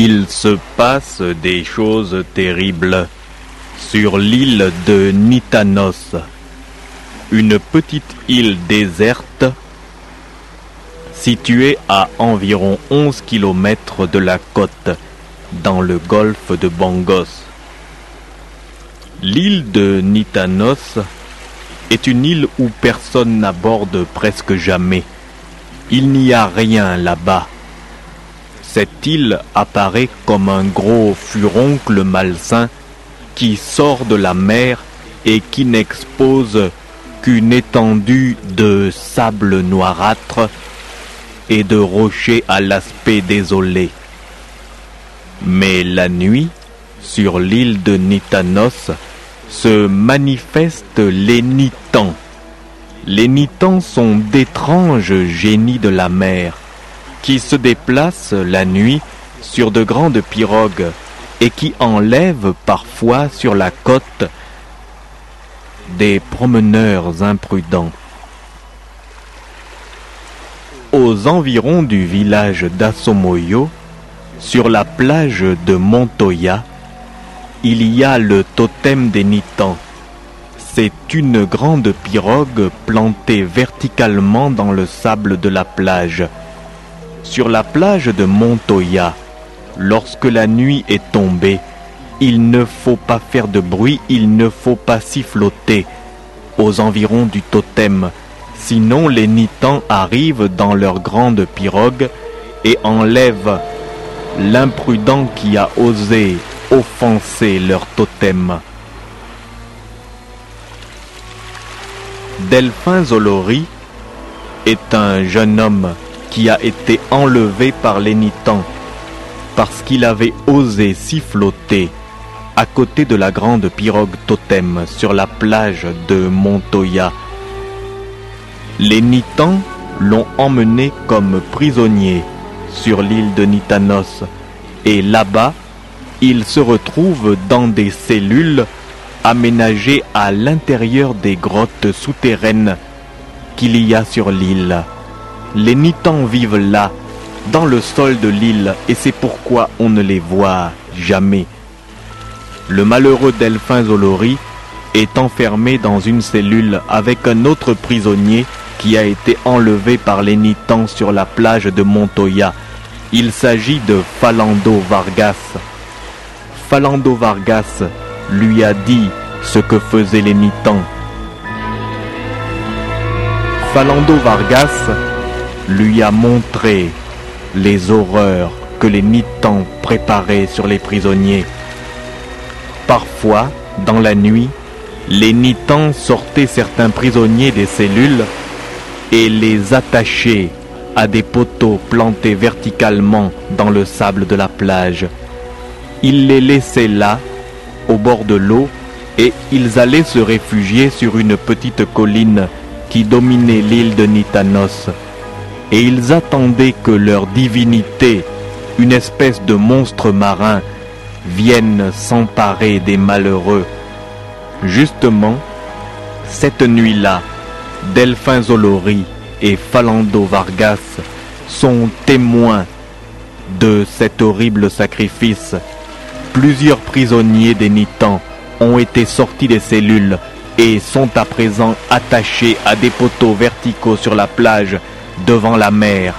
Il se passe des choses terribles sur l'île de Nitanos, une petite île déserte située à environ 11 km de la côte dans le golfe de Bangos. L'île de Nitanos est une île où personne n'aborde presque jamais. Il n'y a rien là-bas. Cette île apparaît comme un gros furoncle malsain qui sort de la mer et qui n'expose qu'une étendue de sable noirâtre et de rochers à l'aspect désolé. Mais la nuit, sur l'île de Nitanos, se manifestent les Nitans. Les Nitans sont d'étranges génies de la mer qui se déplacent la nuit sur de grandes pirogues et qui enlèvent parfois sur la côte des promeneurs imprudents. Aux environs du village d'Asomoyo, sur la plage de Montoya, il y a le totem des Nitans. C'est une grande pirogue plantée verticalement dans le sable de la plage. Sur la plage de Montoya, lorsque la nuit est tombée, il ne faut pas faire de bruit, il ne faut pas siffloter aux environs du totem, sinon les Nitans arrivent dans leur grande pirogue et enlèvent l'imprudent qui a osé offenser leur totem. Delphin Zolori est un jeune homme qui a été enlevé par les Nitans parce qu'il avait osé siffloter à côté de la grande pirogue totem sur la plage de Montoya. Les Nitans l'ont emmené comme prisonnier sur l'île de Nitanos et là-bas, il se retrouve dans des cellules aménagées à l'intérieur des grottes souterraines qu'il y a sur l'île. Les Nitans vivent là, dans le sol de l'île, et c'est pourquoi on ne les voit jamais. Le malheureux Delphin Zolori est enfermé dans une cellule avec un autre prisonnier qui a été enlevé par les Nitans sur la plage de Montoya. Il s'agit de Falando Vargas. Falando Vargas lui a dit ce que faisaient les Nitans. Falando Vargas lui a montré les horreurs que les Nitans préparaient sur les prisonniers. Parfois, dans la nuit, les Nitans sortaient certains prisonniers des cellules et les attachaient à des poteaux plantés verticalement dans le sable de la plage. Ils les laissaient là, au bord de l'eau, et ils allaient se réfugier sur une petite colline qui dominait l'île de Nitanos. Et ils attendaient que leur divinité, une espèce de monstre marin, vienne s'emparer des malheureux. Justement, cette nuit-là, Delphin Zolori et Falando Vargas sont témoins de cet horrible sacrifice. Plusieurs prisonniers des Nitans ont été sortis des cellules et sont à présent attachés à des poteaux verticaux sur la plage devant la mer.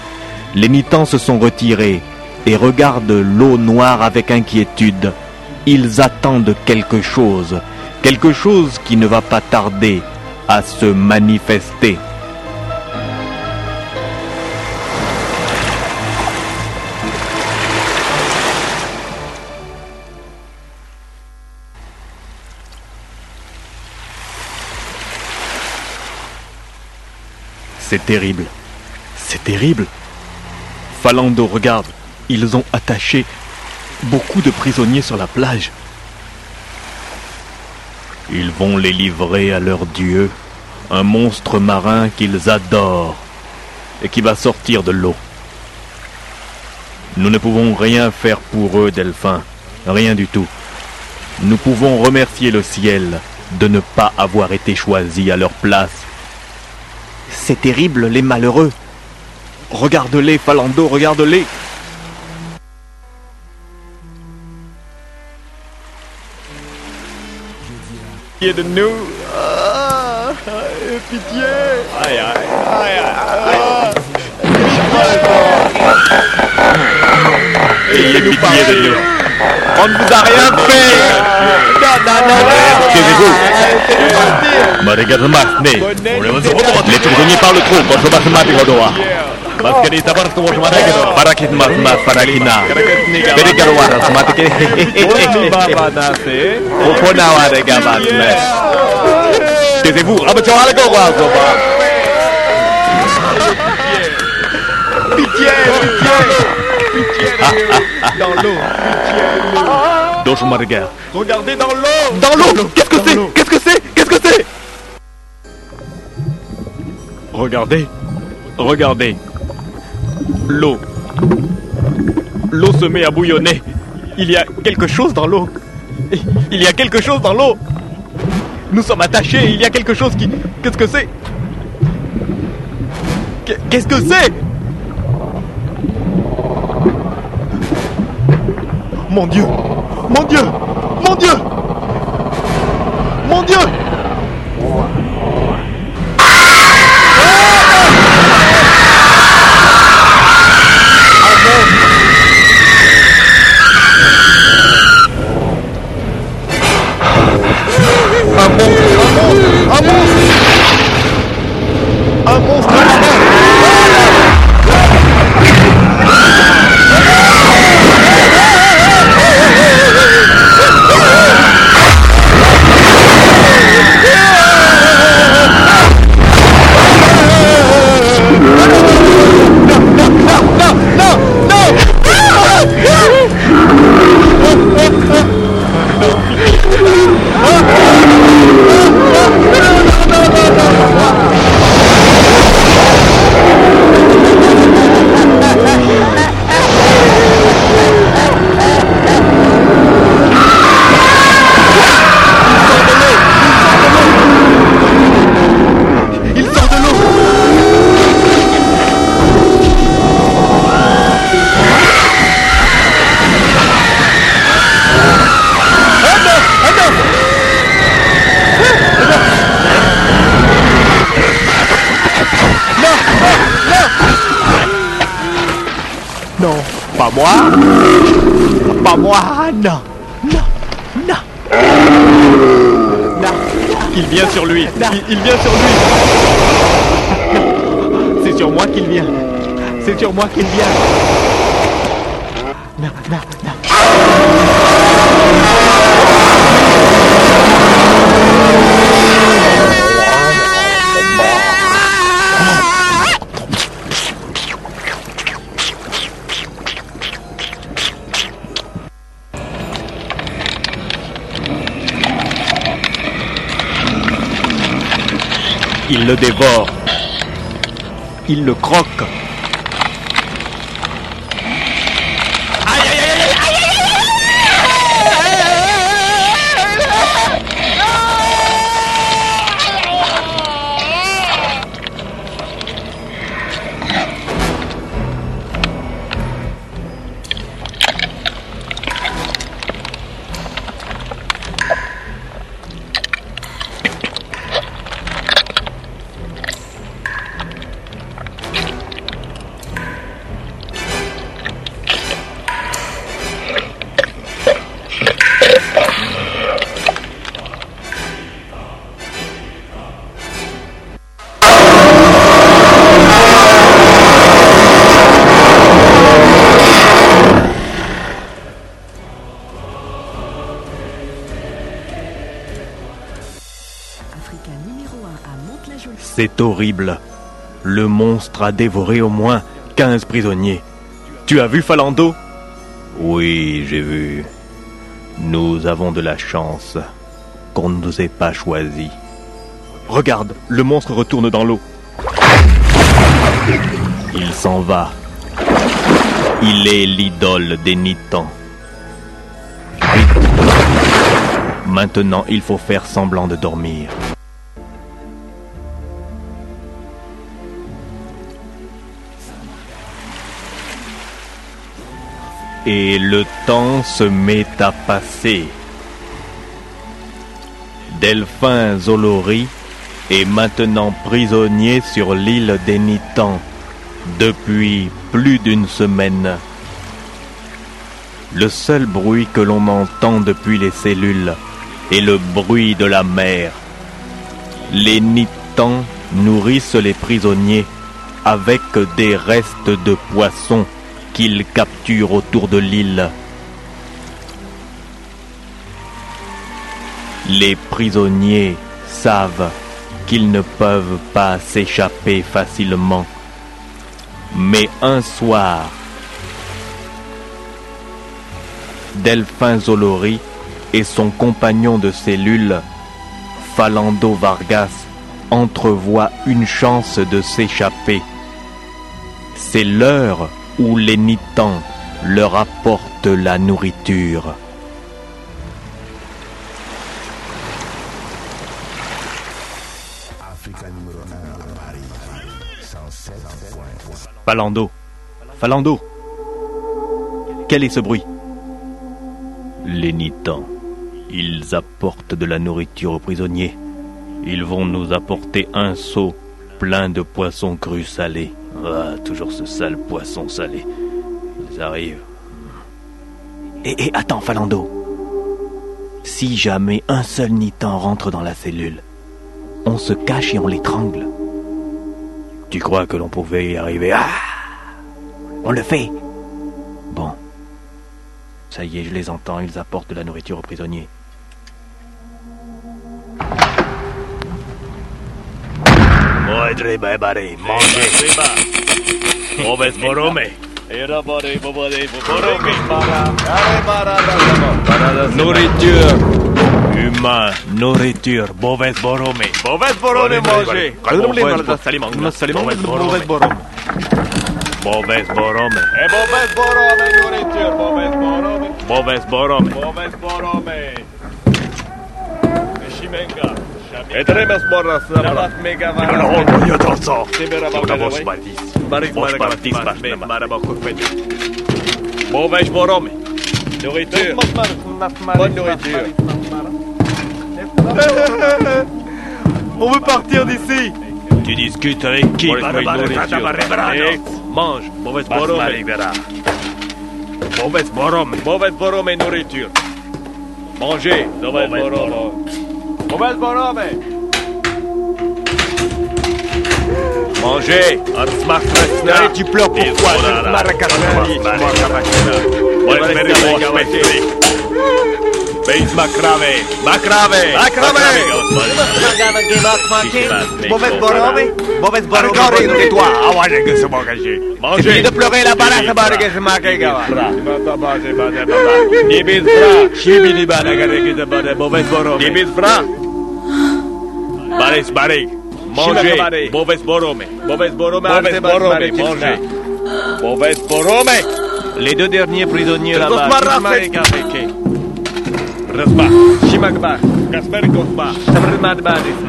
Les Nitans se sont retirés et regardent l'eau noire avec inquiétude. Ils attendent quelque chose, quelque chose qui ne va pas tarder à se manifester. C'est terrible. C'est terrible. Falando, regarde. Ils ont attaché beaucoup de prisonniers sur la plage. Ils vont les livrer à leur dieu, un monstre marin qu'ils adorent et qui va sortir de l'eau. Nous ne pouvons rien faire pour eux, Delphin, rien du tout. Nous pouvons remercier le ciel de ne pas avoir été choisis à leur place. C'est terrible, les malheureux. Regarde-les, Falando, regarde-les. Pitié de nous? Ah, Pitié. Aïe aïe aïe aïe Ayez de nous On ne vous a rien fait. Ah, Meregatmane, les prisonniers parlent trop, quand je passe ma pirodoa les tabacs sont mati gitu. Para kit mas mas para kina. Beri karuara mati ke. Popona wa de gabat mas. Taisez-vous. Apa cakap lagi kau kau soba. Pitié, pitié. Pitié. Dans l'eau. Pitié de nous. Dos mereka. Regardez dans l'eau. Dans l'eau. Qu'est-ce que c'est Qu'est-ce que c'est Qu'est-ce que c'est Regardez, regardez. L'eau. L'eau se met à bouillonner. Il y a quelque chose dans l'eau. Il y a quelque chose dans l'eau. Nous sommes attachés. Il y a quelque chose qui... Qu'est-ce que c'est? Qu'est- Qu'est-ce que c'est? Mon Dieu Mon Dieu Mon Dieu Mon Dieu il vient sur lui. C'est sur moi qu'il vient. C'est sur moi qu'il vient Il le dévore. Il le croque. C'est horrible. Le monstre a dévoré au moins 15 prisonniers. Tu as vu Falando? Oui, j'ai vu. Nous avons de la chance qu'on ne nous ait pas choisis. Regarde, le monstre retourne dans l'eau. Il s'en va. Il est l'idole des Nitans. Maintenant, il faut faire semblant de dormir. Et le temps se met à passer. Delphin Zolori est maintenant prisonnier sur l'île des Nitans depuis plus d'une semaine. Le seul bruit que l'on entend depuis les cellules est le bruit de la mer. Les Nitans nourrissent les prisonniers avec des restes de poissons capturent autour de l'île. Les prisonniers savent qu'ils ne peuvent pas s'échapper facilement. Mais un soir, Delphin Zolori et son compagnon de cellule, Falando Vargas, entrevoient une chance de s'échapper. C'est l'heure où les Nitans leur apportent la nourriture. Falando. Falando. Quel est ce bruit? Les Nitans. Ils apportent de la nourriture aux prisonniers. Ils vont nous apporter un seau plein de poissons crus salés. Ah, toujours ce sale poisson salé. Ils arrivent. Et, et attends, Falando. Si jamais un seul Nitan rentre dans la cellule, on se cache et on l'étrangle. Tu crois que l'on pouvait y arriver? Ah On le fait. Bon. Ça y est, je les entends, ils apportent de la nourriture aux prisonniers. Moedre bebare, mangez. Mauvaise borome. Nourriture. Humain, nourriture, mauvaise borome. Mauvaise borome, mangez. Mauvaise borome. Mauvaise borome. E mauvaise borome, nourriture, mauvaise borome, Mauvaise borome. mauvaise borome. Shimenga. Etremas borras, nabat mega No, yo torso. Tibera Vos bagay. batis. Barik Vos barik batis, barik batis. marabakufet. Mauvaise borome. Nourriture. Bonne nourriture. On veut partir d'ici. Tu discutes avec qui? Nourriture. Mange. Mauvaise borome. Mauvaise borome. Mauvaise borome, nourriture. Mangez. Mauvaise Mauvaise borome. Mauvaise borome. Mangez. Hey, tu pleures pourquoi Beis macrave. Macrave. Macrave. Mauvaise borome. Mauvaise borome. Tais-toi, awaje que se m'engager. Mangez. de pleurer la baraque, la baraque, je Nibis bra. Shibidi bana gareke de bana. Mauvaise borome. Nibis bra. Baris. Mangez. Borome. Mauvaise borome. Borome. Mangez. Borome. Les deux derniers prisonniers là-bas. Shimagba. Kasper Kosba.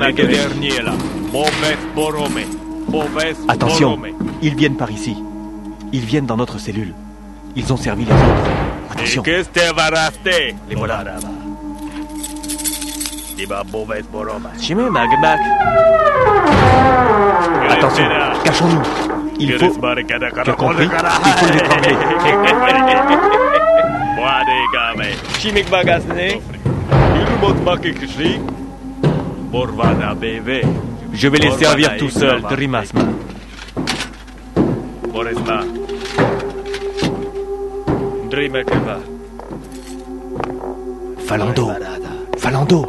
Les deux derniers là. Borome. Attention, ils viennent par ici. Ils viennent dans notre cellule. Ils ont servi les autres. Attention. Les voilà. Diba mauvaise borome. Attention, cachons-nous. Il faut. Tu as compris Il faut beve. Je vais les servir tout seuls, Trimasma. Boresma. Drimekeva. Falando. Falando.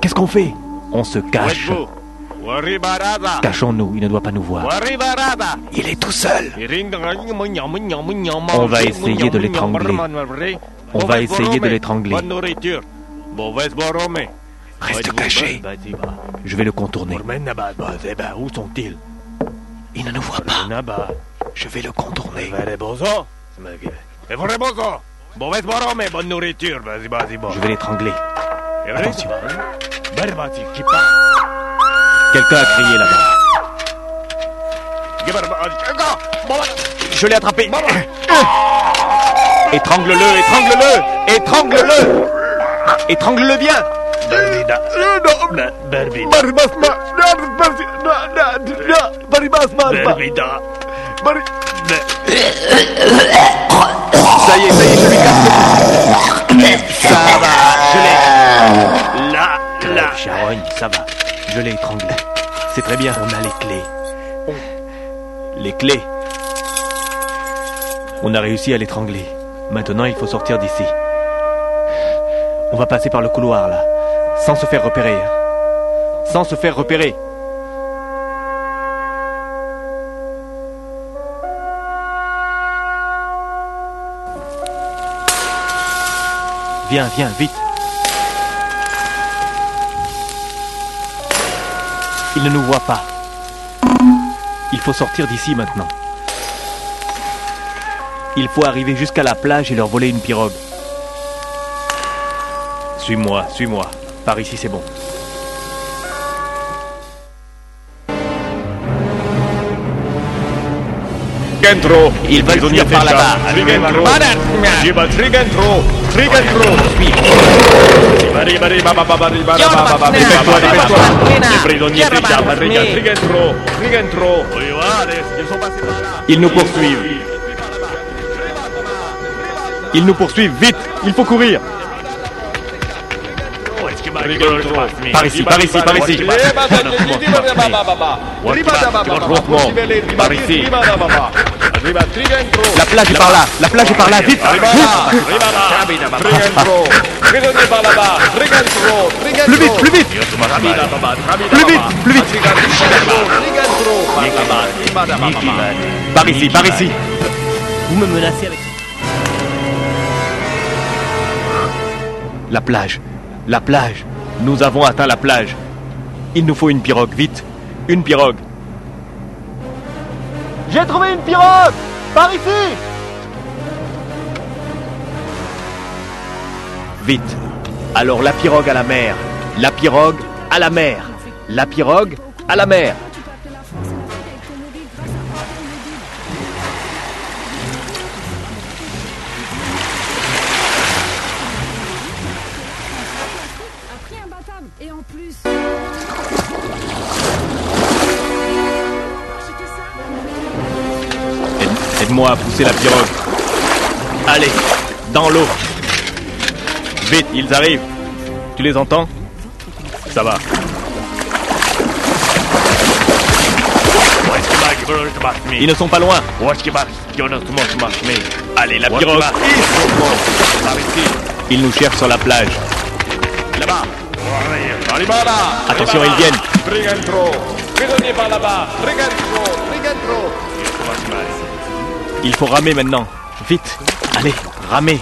Qu'est-ce qu'on fait On se cache. Cachons-nous, il ne doit pas nous voir. Il est tout seul. On va essayer de l'étrangler. On va essayer de l'étrangler. Reste caché. Je vais le contourner. Où sont-ils Il ne nous voit pas. Je vais le contourner. Verebozo. Mauvaise borome, bonne nourriture. Vas-y, vas-y, bon. Je vais l'étrangler. Attention. Berbati, qui. Quelqu'un a crié là-bas. Je l'ai attrapé. Étrangle-le, étrangle-le, étrangle-le. Étrangle-le bien. Ça y est, ça y est, je lui casse Ça va, je l'ai. Là, là. Charogne, ça va. Je l'ai étranglé. C'est très bien, on a les clés. Les clés. On a réussi à l'étrangler. Maintenant, il faut sortir d'ici. On va passer par le couloir, là. Sans se faire repérer. hein. Sans se faire repérer. Viens, viens, vite. Il ne nous voit pas. Il faut sortir d'ici maintenant. Il faut arriver jusqu'à la plage et leur voler une pirogue. Suis-moi, suis-moi. Par ici, c'est bon. Trigentro. Ils veulent venir par là-bas. Par là. Ils nous poursuivent. Ils nous poursuivent, vite Il faut courir Par ici, par ici, par ici. Par ici. La plage est par là. La plage est par là, vite. Plus vite, plus vite. Plus vite, plus vite. Par ici, par ici. Vous me menacez avec... La plage, la plage. Nous avons atteint la plage. Il nous faut une pirogue, vite. Une pirogue J'ai trouvé une pirogue! Par ici! Vite. Alors la pirogue à la mer. La pirogue à la mer. La pirogue à la mer À pousser la pirogue. Allez, dans l'eau. Vite, ils arrivent. Tu les entends? Ça va. Ils ne sont pas loin. Allez, la pirogue. Ils nous cherchent sur la plage. Attention, ils viennent. Il faut ramer maintenant. Vite. Allez, ramer.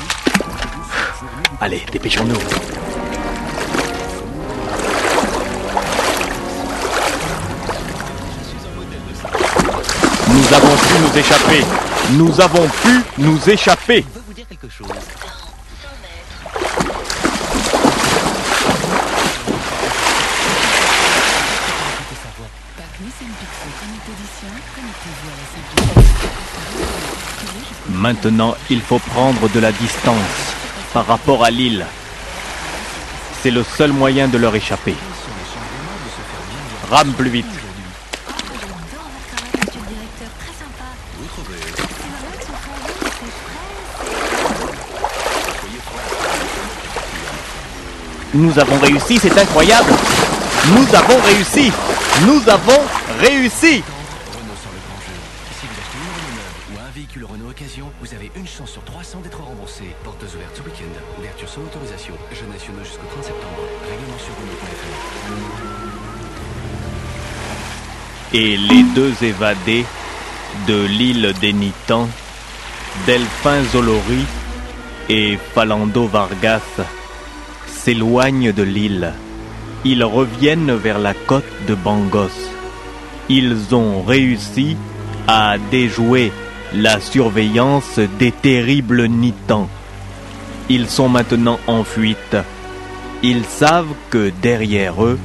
Allez, dépêchons-nous. Nous avons pu nous échapper. Nous avons pu nous échapper. Maintenant, il faut prendre de la distance par rapport à l'île. C'est le seul moyen de leur échapper. Rame plus vite. Nous avons réussi, c'est incroyable. Nous avons réussi. Nous avons réussi. Et les deux évadés de l'île des Nitans, Delphin Zolori et Falando Vargas, s'éloignent de l'île. Ils reviennent vers la côte de Bangos. Ils ont réussi à déjouer la surveillance des terribles Nitans. Ils sont maintenant en fuite. Ils savent que derrière eux,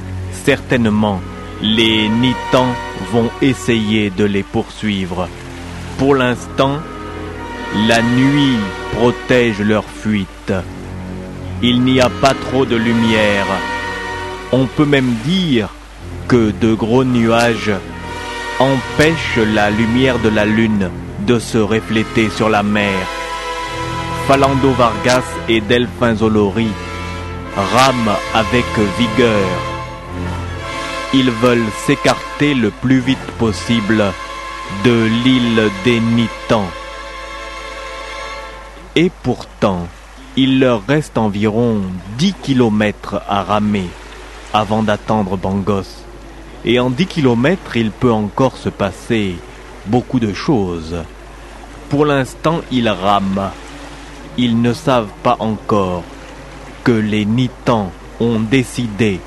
certainement, les Nitans vont essayer de les poursuivre. Pour l'instant, la nuit protège leur fuite. Il n'y a pas trop de lumière On peut même dire que de gros nuages empêchent la lumière de la lune de se refléter sur la mer. Falando Vargas et Delphin Zolori rament avec vigueur. Ils veulent s'écarter le plus vite possible de l'île des Nitans. Et pourtant, il leur reste environ 10 kilomètres à ramer avant d'attendre Bangos. Et en 10 kilomètres, il peut encore se passer beaucoup de choses. Pour l'instant, ils rament. Ils ne savent pas encore que les Nitans ont décidé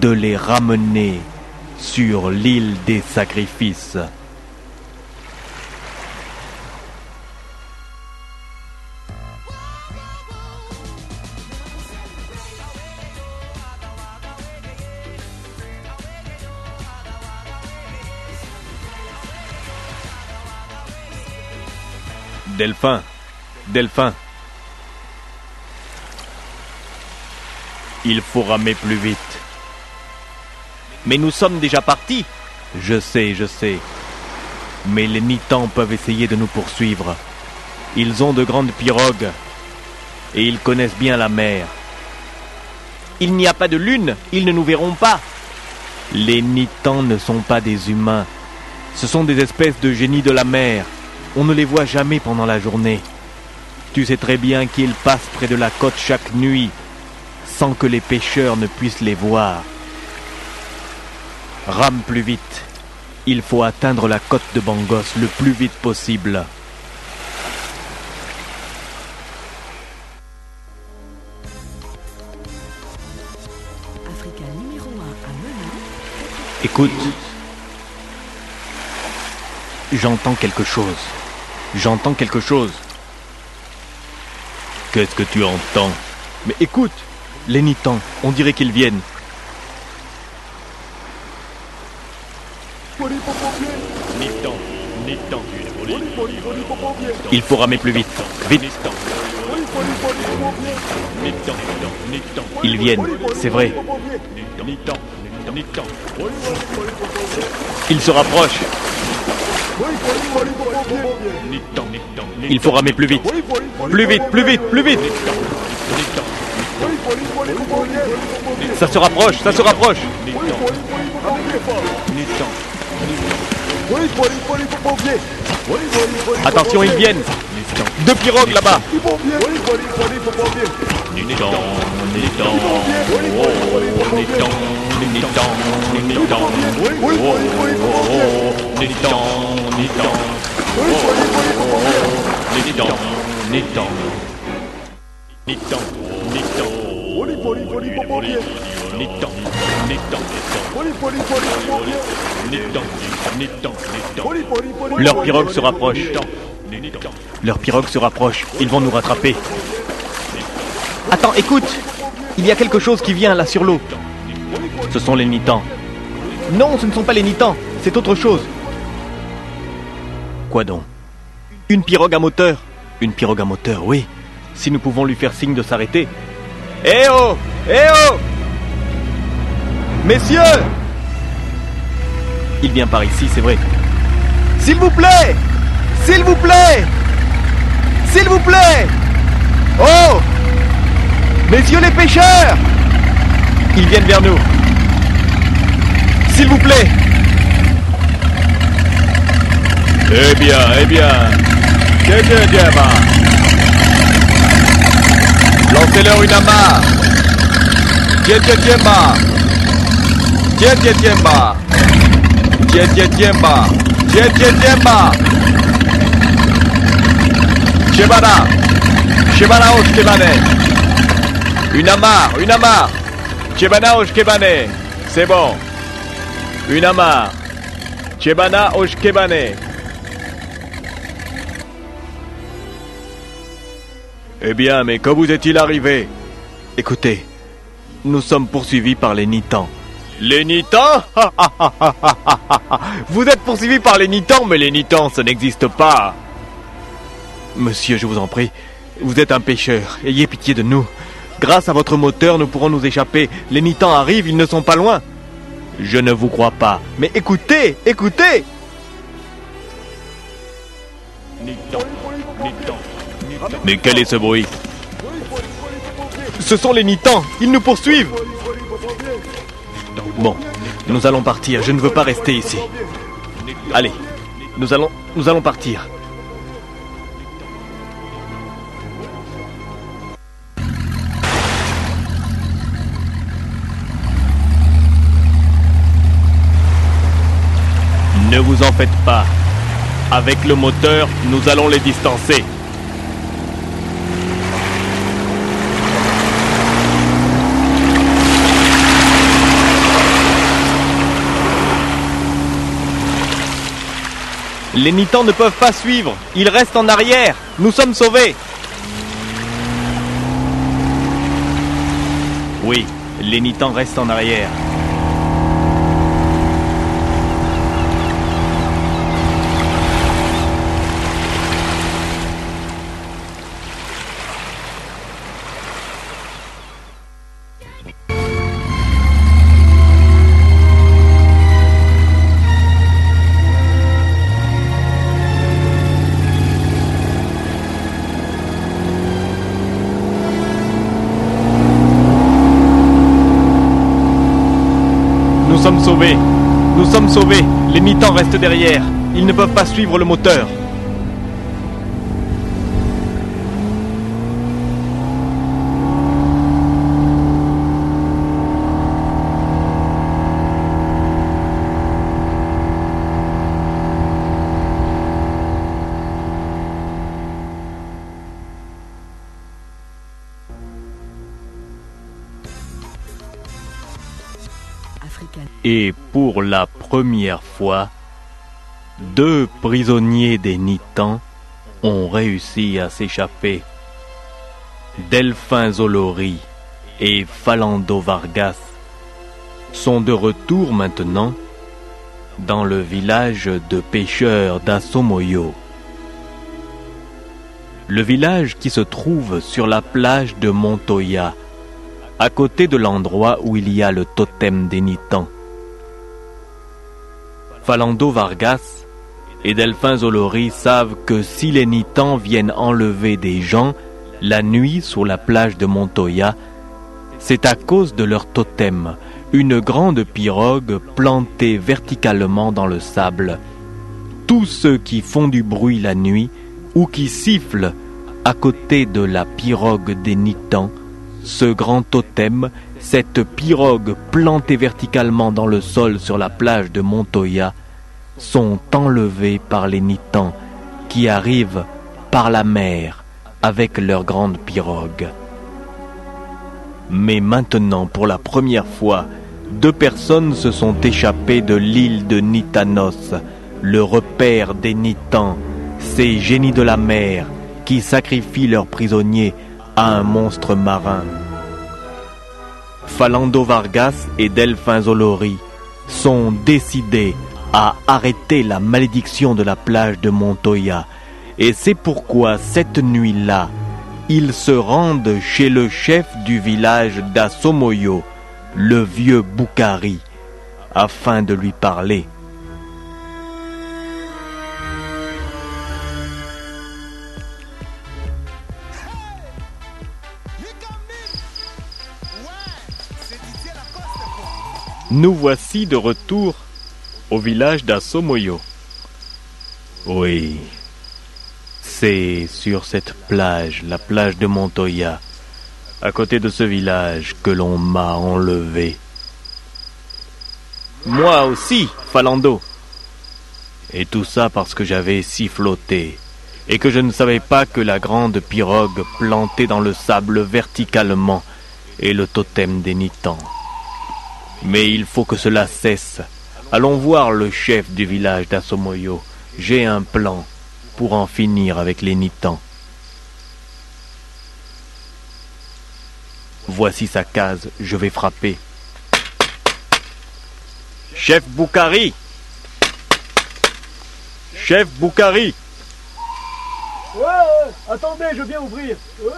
de les ramener sur l'île des sacrifices. Delphin, Delphin. Il faut ramer plus vite. Mais nous sommes déjà partis. Je sais, je sais. Mais les Nitans peuvent essayer de nous poursuivre. Ils ont de grandes pirogues. Et ils connaissent bien la mer. Il n'y a pas de lune, ils ne nous verront pas. Les Nitans ne sont pas des humains. Ce sont des espèces de génies de la mer. On ne les voit jamais pendant la journée. Tu sais très bien qu'ils passent près de la côte chaque nuit, sans que les pêcheurs ne puissent les voir. Rame plus vite. Il faut atteindre la côte de Bangos le plus vite possible. Africa numéro 1 à Melun. Écoute. J'entends quelque chose. J'entends quelque chose. Qu'est-ce que tu entends? Mais écoute, les Nitans, on dirait qu'ils viennent. Nitan, Nitan, Il faut ramer plus vite. Vite, ils viennent, c'est vrai. Ils se rapprochent. Il faut ramer plus vite. Plus vite, plus vite, plus vite. Ça se rapproche, ça se rapproche. Attention, ils viennent. Deux pirogues là-bas. Leur pirogue se rapproche. Leur pirogue se rapproche. Ils vont nous rattraper. Attends, écoute Il y a quelque chose qui vient là sur l'eau. Ce sont les Nitans. Non, ce ne sont pas les Nitans, c'est autre chose. Quoi donc? Une pirogue à moteur. Une pirogue à moteur, oui. Si nous pouvons lui faire signe de s'arrêter. Eh oh Eh oh Messieurs Il vient par ici, c'est vrai. S'il vous plaît S'il vous plaît S'il vous plaît Oh Messieurs les pêcheurs Ils viennent vers nous. S'il vous plaît Eh bien, eh bien. Bah. Lancez-leur une amarre. Tiens, tiens, tiens, bah. Tiens, tiens, tiens, bah. Shebana. Shebana Oshkebane. Une amarre, une amarre. Shebana Oshkebane. C'est bon. Une amarre. Chebana Oshkebane. Eh bien, mais quand vous est-il arrivé? Écoutez, nous sommes poursuivis par les Nitans. Les Vous êtes poursuivi par les Nitans, mais les Nitans, ça n'existe pas. Monsieur, je vous en prie, vous êtes un pêcheur. Ayez pitié de nous. Grâce à votre moteur, nous pourrons nous échapper. Les Nitans arrivent, ils ne sont pas loin. Je ne vous crois pas. Mais écoutez, écoutez Mais quel est ce bruit? Ce sont les Nitans, ils nous poursuivent Bon, nous allons partir, je ne veux pas rester ici. Allez, nous allons, nous allons partir. Ne vous en faites pas. Avec le moteur, nous allons les distancer. Les Nitans ne peuvent pas suivre, ils restent en arrière. Nous sommes sauvés. Oui, les Nitans restent en arrière. Nous sommes sauvés. Les Nitans restent derrière. Ils ne peuvent pas suivre le moteur. Première fois, deux prisonniers des Nitans ont réussi à s'échapper. Delphin Zolori et Falando Vargas sont de retour maintenant dans le village de pêcheurs d'Asomoyo. Le village qui se trouve sur la plage de Montoya, à côté de l'endroit où il y a le totem des Nitans. Falando Vargas et Delphin Zolori savent que si les Nitans viennent enlever des gens la nuit sur la plage de Montoya, c'est à cause de leur totem, une grande pirogue plantée verticalement dans le sable. Tous ceux qui font du bruit la nuit ou qui sifflent à côté de la pirogue des Nitans, ce grand totem, cette pirogue plantée verticalement dans le sol sur la plage de Montoya, sont enlevés par les Nitans qui arrivent par la mer avec leur grande pirogue. Mais maintenant, pour la première fois, deux personnes se sont échappées de l'île de Nitanos, le repère des Nitans, ces génies de la mer qui sacrifient leurs prisonniers à un monstre marin. Falando Vargas et Delphin Zolori sont décidés à arrêter la malédiction de la plage de Montoya. Et c'est pourquoi cette nuit-là, ils se rendent chez le chef du village d'Asomoyo, le vieux Boukari, afin de lui parler. Nous voici de retour au village d'Asomoyo. Oui, c'est sur cette plage, la plage de Montoya, à côté de ce village, que l'on m'a enlevé. Moi aussi, Falando. Et tout ça parce que j'avais siffloté, et que je ne savais pas que la grande pirogue plantée dans le sable verticalement est le totem des Nitans. Mais il faut que cela cesse. Allons voir le chef du village d'Asomoyo. J'ai un plan pour en finir avec les Nitans. Voici sa case, je vais frapper. Chef Boukari Chef Boukari Ouais, attendez, je viens ouvrir. Ouais.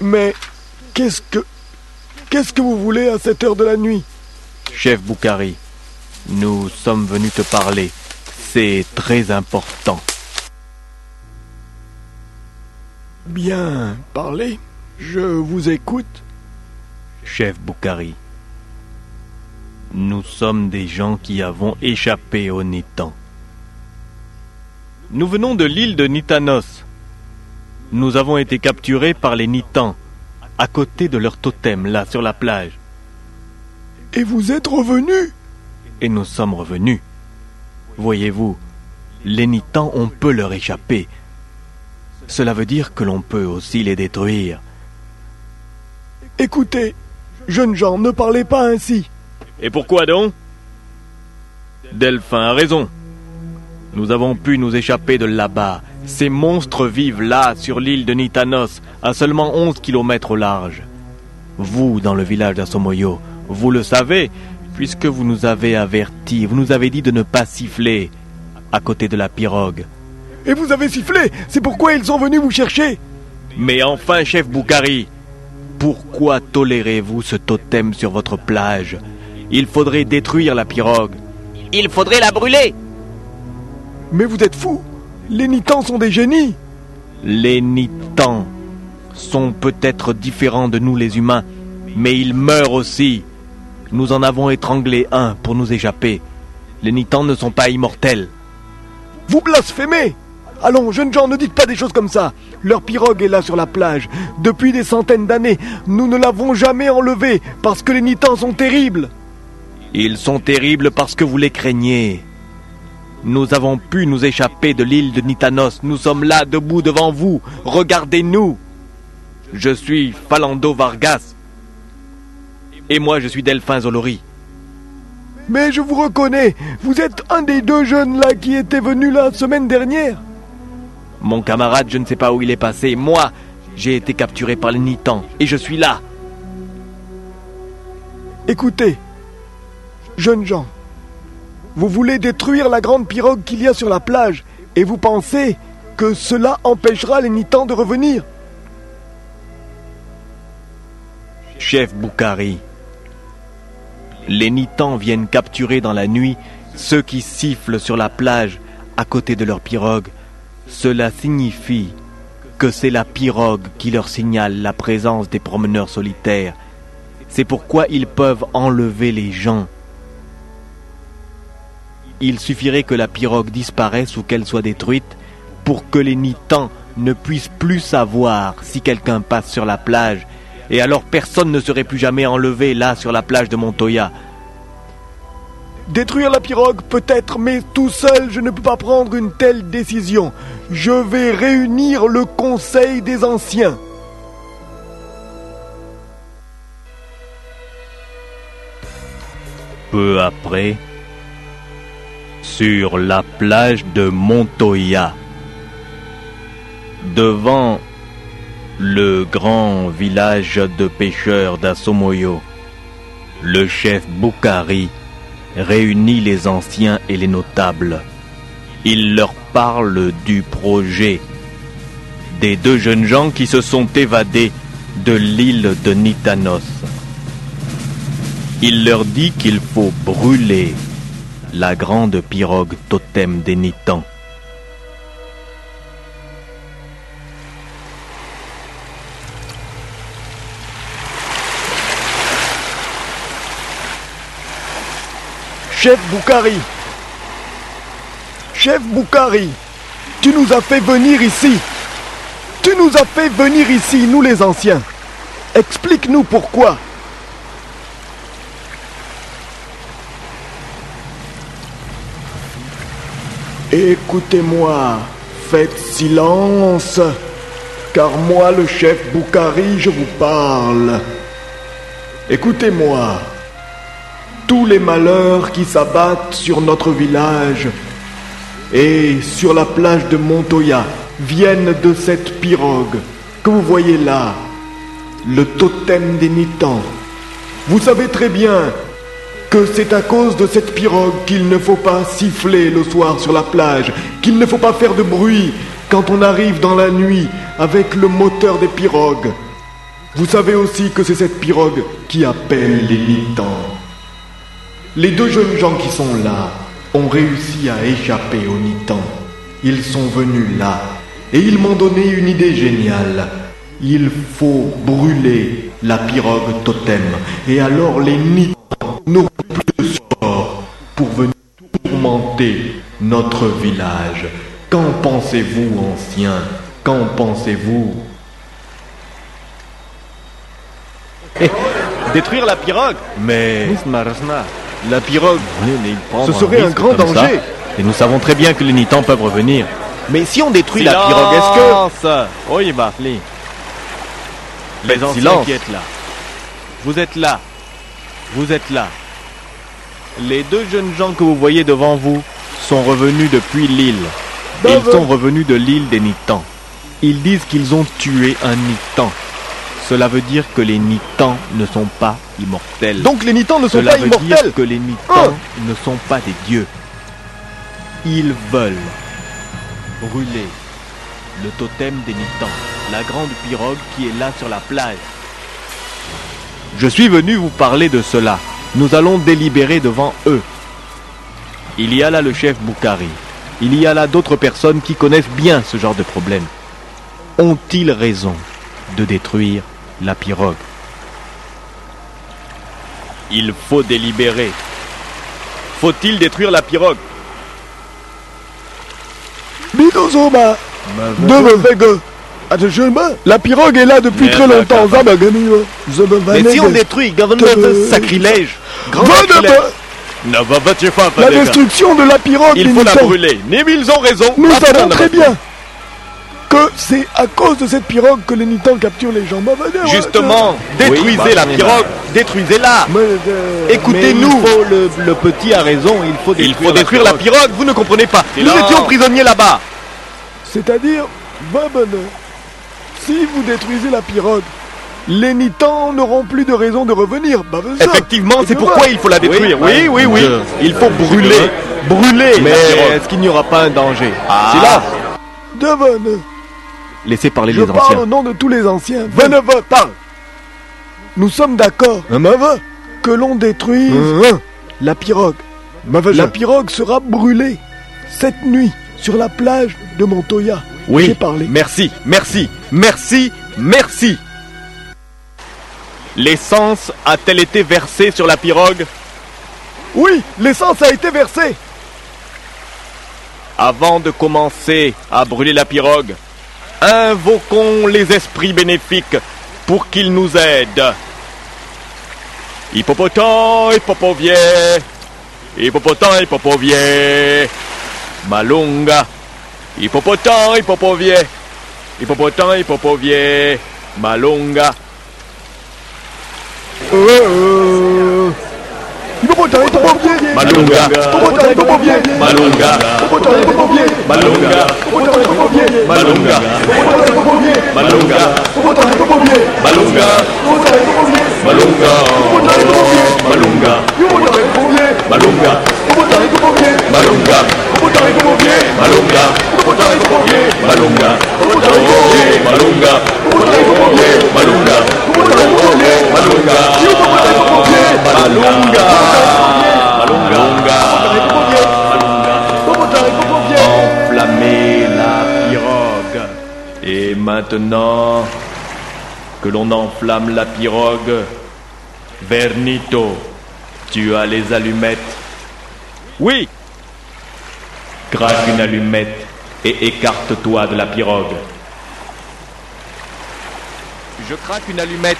Mais qu'est-ce que. Qu'est-ce que vous voulez à cette heure de la nuit? Chef Boukari, nous sommes venus te parler. C'est très important. Bien, parlez. Je vous écoute. Chef Boukari, nous sommes des gens qui avons échappé au Nitan. Nous venons de l'île de Nitanos. Nous avons été capturés par les Nitans, à côté de leur totem, là, sur la plage. Et vous êtes revenus? Et nous sommes revenus. Voyez-vous, les Nitans, on peut leur échapper. Cela veut dire que l'on peut aussi les détruire. Écoutez, jeunes gens, ne parlez pas ainsi. Et pourquoi donc? Delphin a raison. Nous avons pu nous échapper de là-bas. Ces monstres vivent là, sur l'île de Nitanos, à seulement 11 kilomètres au large. Vous, dans le village d'Asomoyo, vous le savez, puisque vous nous avez avertis, vous nous avez dit de ne pas siffler à côté de la pirogue. Et vous avez sifflé C'est pourquoi ils sont venus vous chercher Mais enfin, chef Boukari, pourquoi tolérez-vous ce totem sur votre plage? Il faudrait détruire la pirogue. Il faudrait la brûler Mais vous êtes fous Les Nitans sont des génies Les Nitans sont peut-être différents de nous les humains, mais ils meurent aussi. Nous en avons étranglé un pour nous échapper. Les Nitans ne sont pas immortels. Vous blasphémez Allons, jeunes gens, ne dites pas des choses comme ça. Leur pirogue est là sur la plage. Depuis des centaines d'années, nous ne l'avons jamais enlevée parce que les Nitans sont terribles. Ils sont terribles parce que vous les craignez. Nous avons pu nous échapper de l'île de Nitanos. Nous sommes là, debout devant vous. Regardez-nous. Je suis Falando Vargas. Et moi, je suis Delphin Zolori. Mais je vous reconnais, vous êtes un des deux jeunes là qui étaient venus la semaine dernière. Mon camarade, je ne sais pas où il est passé. Moi, j'ai été capturé par les Nitans. Et je suis là. Écoutez, jeunes gens, vous voulez détruire la grande pirogue qu'il y a sur la plage et vous pensez que cela empêchera les Nitans de revenir Chef Boukari, les Nitans viennent capturer dans la nuit ceux qui sifflent sur la plage à côté de leur pirogue. Cela signifie que c'est la pirogue qui leur signale la présence des promeneurs solitaires. C'est pourquoi ils peuvent enlever les gens. Il suffirait que la pirogue disparaisse ou qu'elle soit détruite pour que les Nitans ne puissent plus savoir si quelqu'un passe sur la plage, et alors personne ne serait plus jamais enlevé là sur la plage de Montoya. Détruire la pirogue peut-être, mais tout seul je ne peux pas prendre une telle décision. Je vais réunir le Conseil des Anciens. Peu après, sur la plage de Montoya, devant le grand village de pêcheurs d'Asomoyo, le chef Boukari réunit les anciens et les notables. Il leur parle du projet des deux jeunes gens qui se sont évadés de l'île de Nitanos. Il leur dit qu'il faut brûler la grande pirogue totem des Nitans. Chef Boukari Chef Boukari Tu nous as fait venir ici. Tu nous as fait venir ici, nous les anciens. Explique-nous pourquoi Écoutez-moi, faites silence, car moi, le chef Boukari, je vous parle. Écoutez-moi, tous les malheurs qui s'abattent sur notre village et sur la plage de Montoya viennent de cette pirogue que vous voyez là, le totem des Nitans. Vous savez très bien que c'est à cause de cette pirogue qu'il ne faut pas siffler le soir sur la plage, qu'il ne faut pas faire de bruit quand on arrive dans la nuit avec le moteur des pirogues. Vous savez aussi que c'est cette pirogue qui appelle les Nitans. Les deux jeunes gens qui sont là ont réussi à échapper aux Nitans. Ils sont venus là et ils m'ont donné une idée géniale. Il faut brûler la pirogue totem et alors les Nitans pour venir tourmenter notre village. Qu'en pensez-vous, anciens Qu'en pensez-vous? Détruire la pirogue? Mais La pirogue Ce serait un grand danger. Et nous savons très bien que les Nitans peuvent revenir. Mais si on détruit la pirogue, est-ce que... Oui, Bartley. Les anciens silence. qui êtes là. Vous êtes là. Vous êtes là. Les deux jeunes gens que vous voyez devant vous sont revenus depuis l'île. Ils sont revenus de l'île des Nitans. Ils disent qu'ils ont tué un Nitan. Cela veut dire que les Nitans ne sont pas immortels. Donc les Nitans ne sont Cela pas veut immortels dire que les Nitans Hein ne sont pas des dieux. Ils veulent brûler le totem des Nitans, la grande pirogue qui est là sur la plage. Je suis venu vous parler de cela. Nous allons délibérer devant eux. Il y a là le chef Boukari. Il y a là d'autres personnes qui connaissent bien ce genre de problème. Ont-ils raison de détruire la pirogue? Il faut délibérer. Faut-il détruire la pirogue? Bidozoma la pirogue est là depuis très longtemps. Zabaganiwa. Mais si on détruit, government Te- sacrilège Ne va vas-tu pas, La destruction de la pirogue Il faut la brûler. Nîmes, ils ont raison. Nous savons on très bien que c'est à cause de cette pirogue que les Nitans capturent les gens. Bah, bah, ouais, Justement, détruisez Oui, la bah, pirogue, détruisez-la. Euh, Écoutez-nous. le, le petit a raison, il faut détruire, la, pirogue. vous ne comprenez pas. Nous étions prisonniers là-bas. C'est-à-dire, si vous détruisez la pirogue, les Nitans n'auront plus de raison de revenir. Bah. Effectivement, c'est Je pourquoi il faut la détruire. Oui, oui, oui. Je- Il faut brûler. Brûler Mais pirogue. est-ce qu'il n'y aura pas un danger Ah. Silence. Devon, Laissez parler je les parle anciens. au nom de tous les anciens. Veneve, parle. Nous sommes d'accord que l'on détruise la pirogue. La pirogue sera brûlée cette nuit sur la plage de Montoya. J'ai Oui, parlé. merci, merci, merci, merci. L'essence a-t-elle été versée sur la pirogue Oui, l'essence a été versée. Avant de commencer à brûler la pirogue, invoquons les esprits bénéfiques pour qu'ils nous aident. Hippopotam, hippopovier, hippopotam, hippopovier, malunga, hippopotam, hippopovier, hippopotam, hippopovier, malunga. Malunga Malunga Malunga Malunga Malunga Malunga Malunga Malunga Malunga Malunga Malunga Malunga Malunga Malunga Enflammer la pirogue. Et maintenant que l'on enflamme la pirogue, Vernito, tu as les allumettes Oui Craque une allumette et écarte-toi de la pirogue. Je craque une allumette.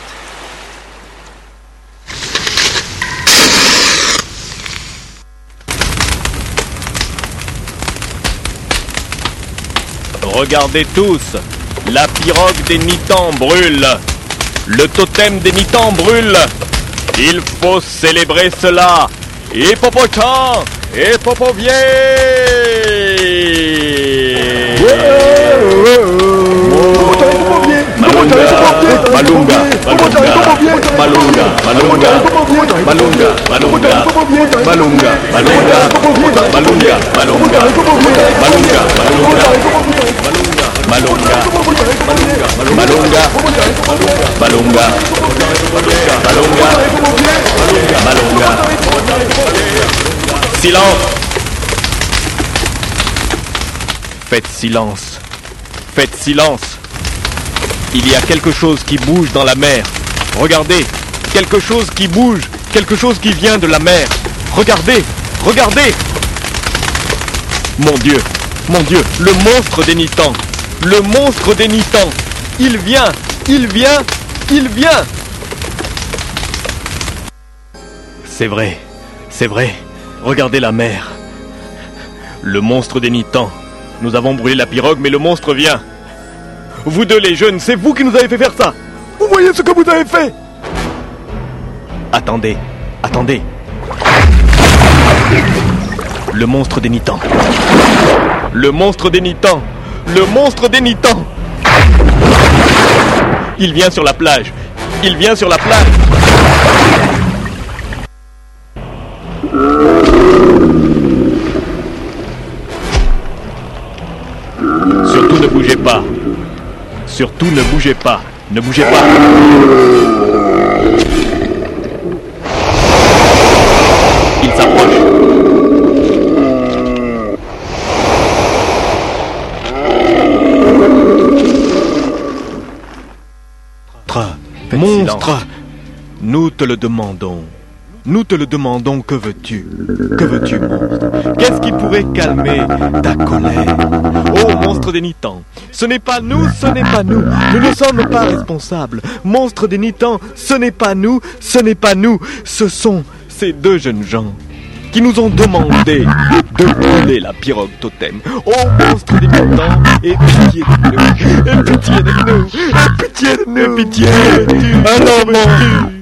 Regardez tous, la pirogue des Nitans brûle. Le totem des Nitans brûle. Il faut célébrer cela. Hippopotam, hippopovier. Malunga, Malunga, Malunga, Malunga, Malunga, Malunga, Malunga, Malunga, Malunga, Malunga, Malunga, Malunga, Malunga, Malunga, Malunga, Malunga, Malunga, Malunga, Silence Faites silence Faites silence il y a quelque chose qui bouge dans la mer. Regardez. Quelque chose qui bouge. Quelque chose qui vient de la mer. Regardez. Regardez. Mon Dieu. Mon Dieu. Le monstre des. Le monstre des. Il vient. Il vient. Il vient. C'est vrai. C'est vrai. Regardez la mer. Le monstre des. Nous avons brûlé la pirogue, mais le monstre vient. Vous deux les jeunes, c'est vous qui nous avez fait faire ça. Vous voyez ce que vous avez fait Attendez, attendez. Le monstre des Nitans. Le monstre des Nitans. Le monstre des Nitans. Il vient sur la plage. Il vient sur la plage. Surtout ne bougez pas. Ne bougez pas. Il s'approche. Monstre, nous te le demandons. Nous te le demandons, que veux-tu? Que veux-tu, monstre? Qu'est-ce qui pourrait calmer ta colère? Oh, monstre des Nitans, ce n'est pas nous, ce n'est pas nous. Nous ne sommes pas responsables. Monstre des Nitans, ce n'est pas nous, ce n'est pas nous. Ce sont ces deux jeunes gens qui nous ont demandé de brûler la pirogue totem. Oh, monstre des Nitans, aie pitié de nous, aie pitié de nous, aie pitié de nous, pitié. Alors, mon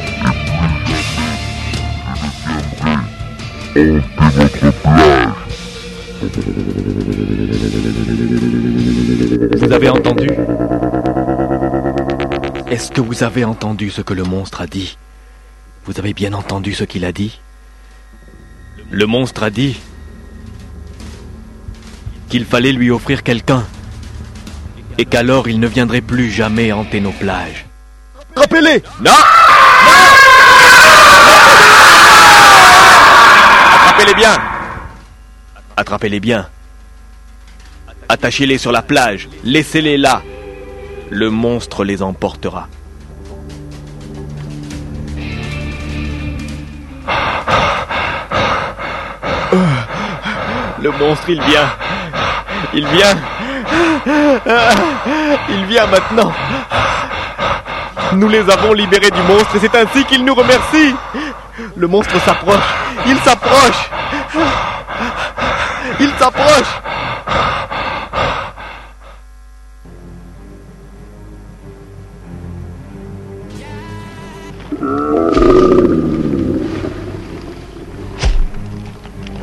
Hanter votre plage. Vous avez entendu? Est-ce que vous avez entendu ce que le monstre a dit? Vous avez bien entendu ce qu'il a dit? Le monstre a dit qu'il fallait lui offrir quelqu'un et qu'alors il ne viendrait plus jamais hanter nos plages. Rappelez Non Attrapez-les bien Attrapez-les bien. Attachez-les sur la plage. Laissez-les là. Le monstre les emportera. Le monstre, il vient. Il vient. Il vient maintenant. Nous les avons libérés du monstre et c'est ainsi qu'il nous remercie. Le monstre s'approche. Il s'approche. Il s'approche.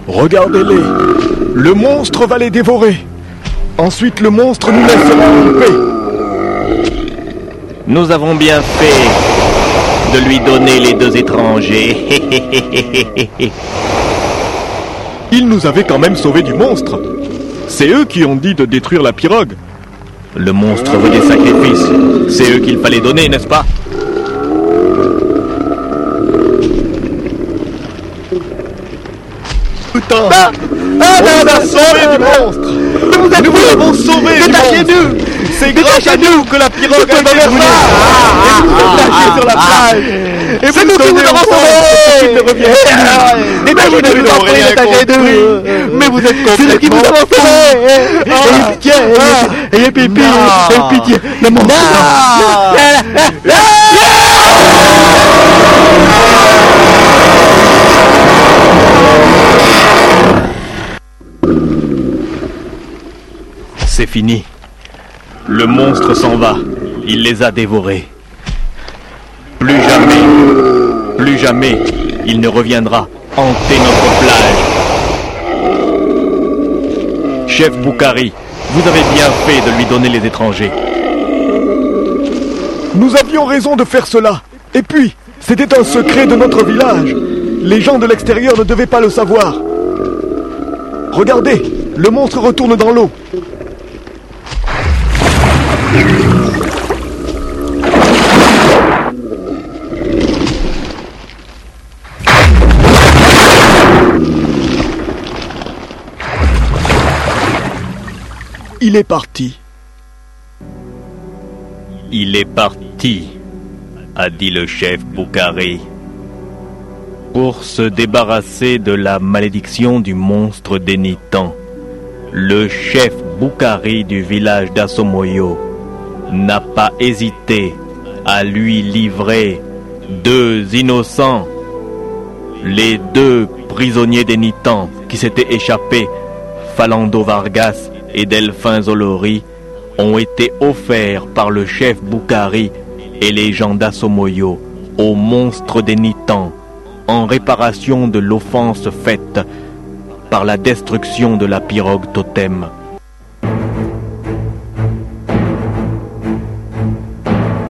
Regardez-les. Le monstre va les dévorer. Ensuite, le monstre nous laissera en paix. Nous avons bien fait de lui donner les deux étrangers. Ils nous avaient quand même sauvés du monstre. C'est eux qui ont dit de détruire la pirogue. Le monstre veut des sacrifices. C'est eux qu'il fallait donner, n'est-ce pas? Putain Ah, ah on nous a sauvés du monstre Nous, nous vous avons sauvés Détachez-nous C'est grâce à nous que la pirogue a été brûlée. Et vous êtes lâchés sur la plage. Et C'est nous qui vous avons sauvés qu'il ne revienne plus Détachez-nous, vous n'aurez rien compris. Mais vous êtes C'est nous qui vous complètement avons sauvés Ayez pitié Ayez pitié C'est fini. Le monstre s'en va. Il les a dévorés. Plus jamais, plus jamais, il ne reviendra hanter notre plage. Chef Boukari, Vous avez bien fait de lui donner les étrangers. Nous avions raison de faire cela. Et puis, c'était un secret de notre village. Les gens de l'extérieur ne devaient pas le savoir. Regardez, le monstre retourne dans l'eau. Il est parti. Il est parti, a dit le chef Boukari. Pour se débarrasser de la malédiction du monstre dénitant, le chef Boukari du village d'Asomoyo n'a pas hésité à lui livrer deux innocents, les deux prisonniers dénitants qui s'étaient échappés, Falando Vargas et Delphin Zolori, ont été offerts par le chef Boukari et les gens d'Asomoyo au monstre dénitant en réparation de l'offense faite par la destruction de la pirogue totem.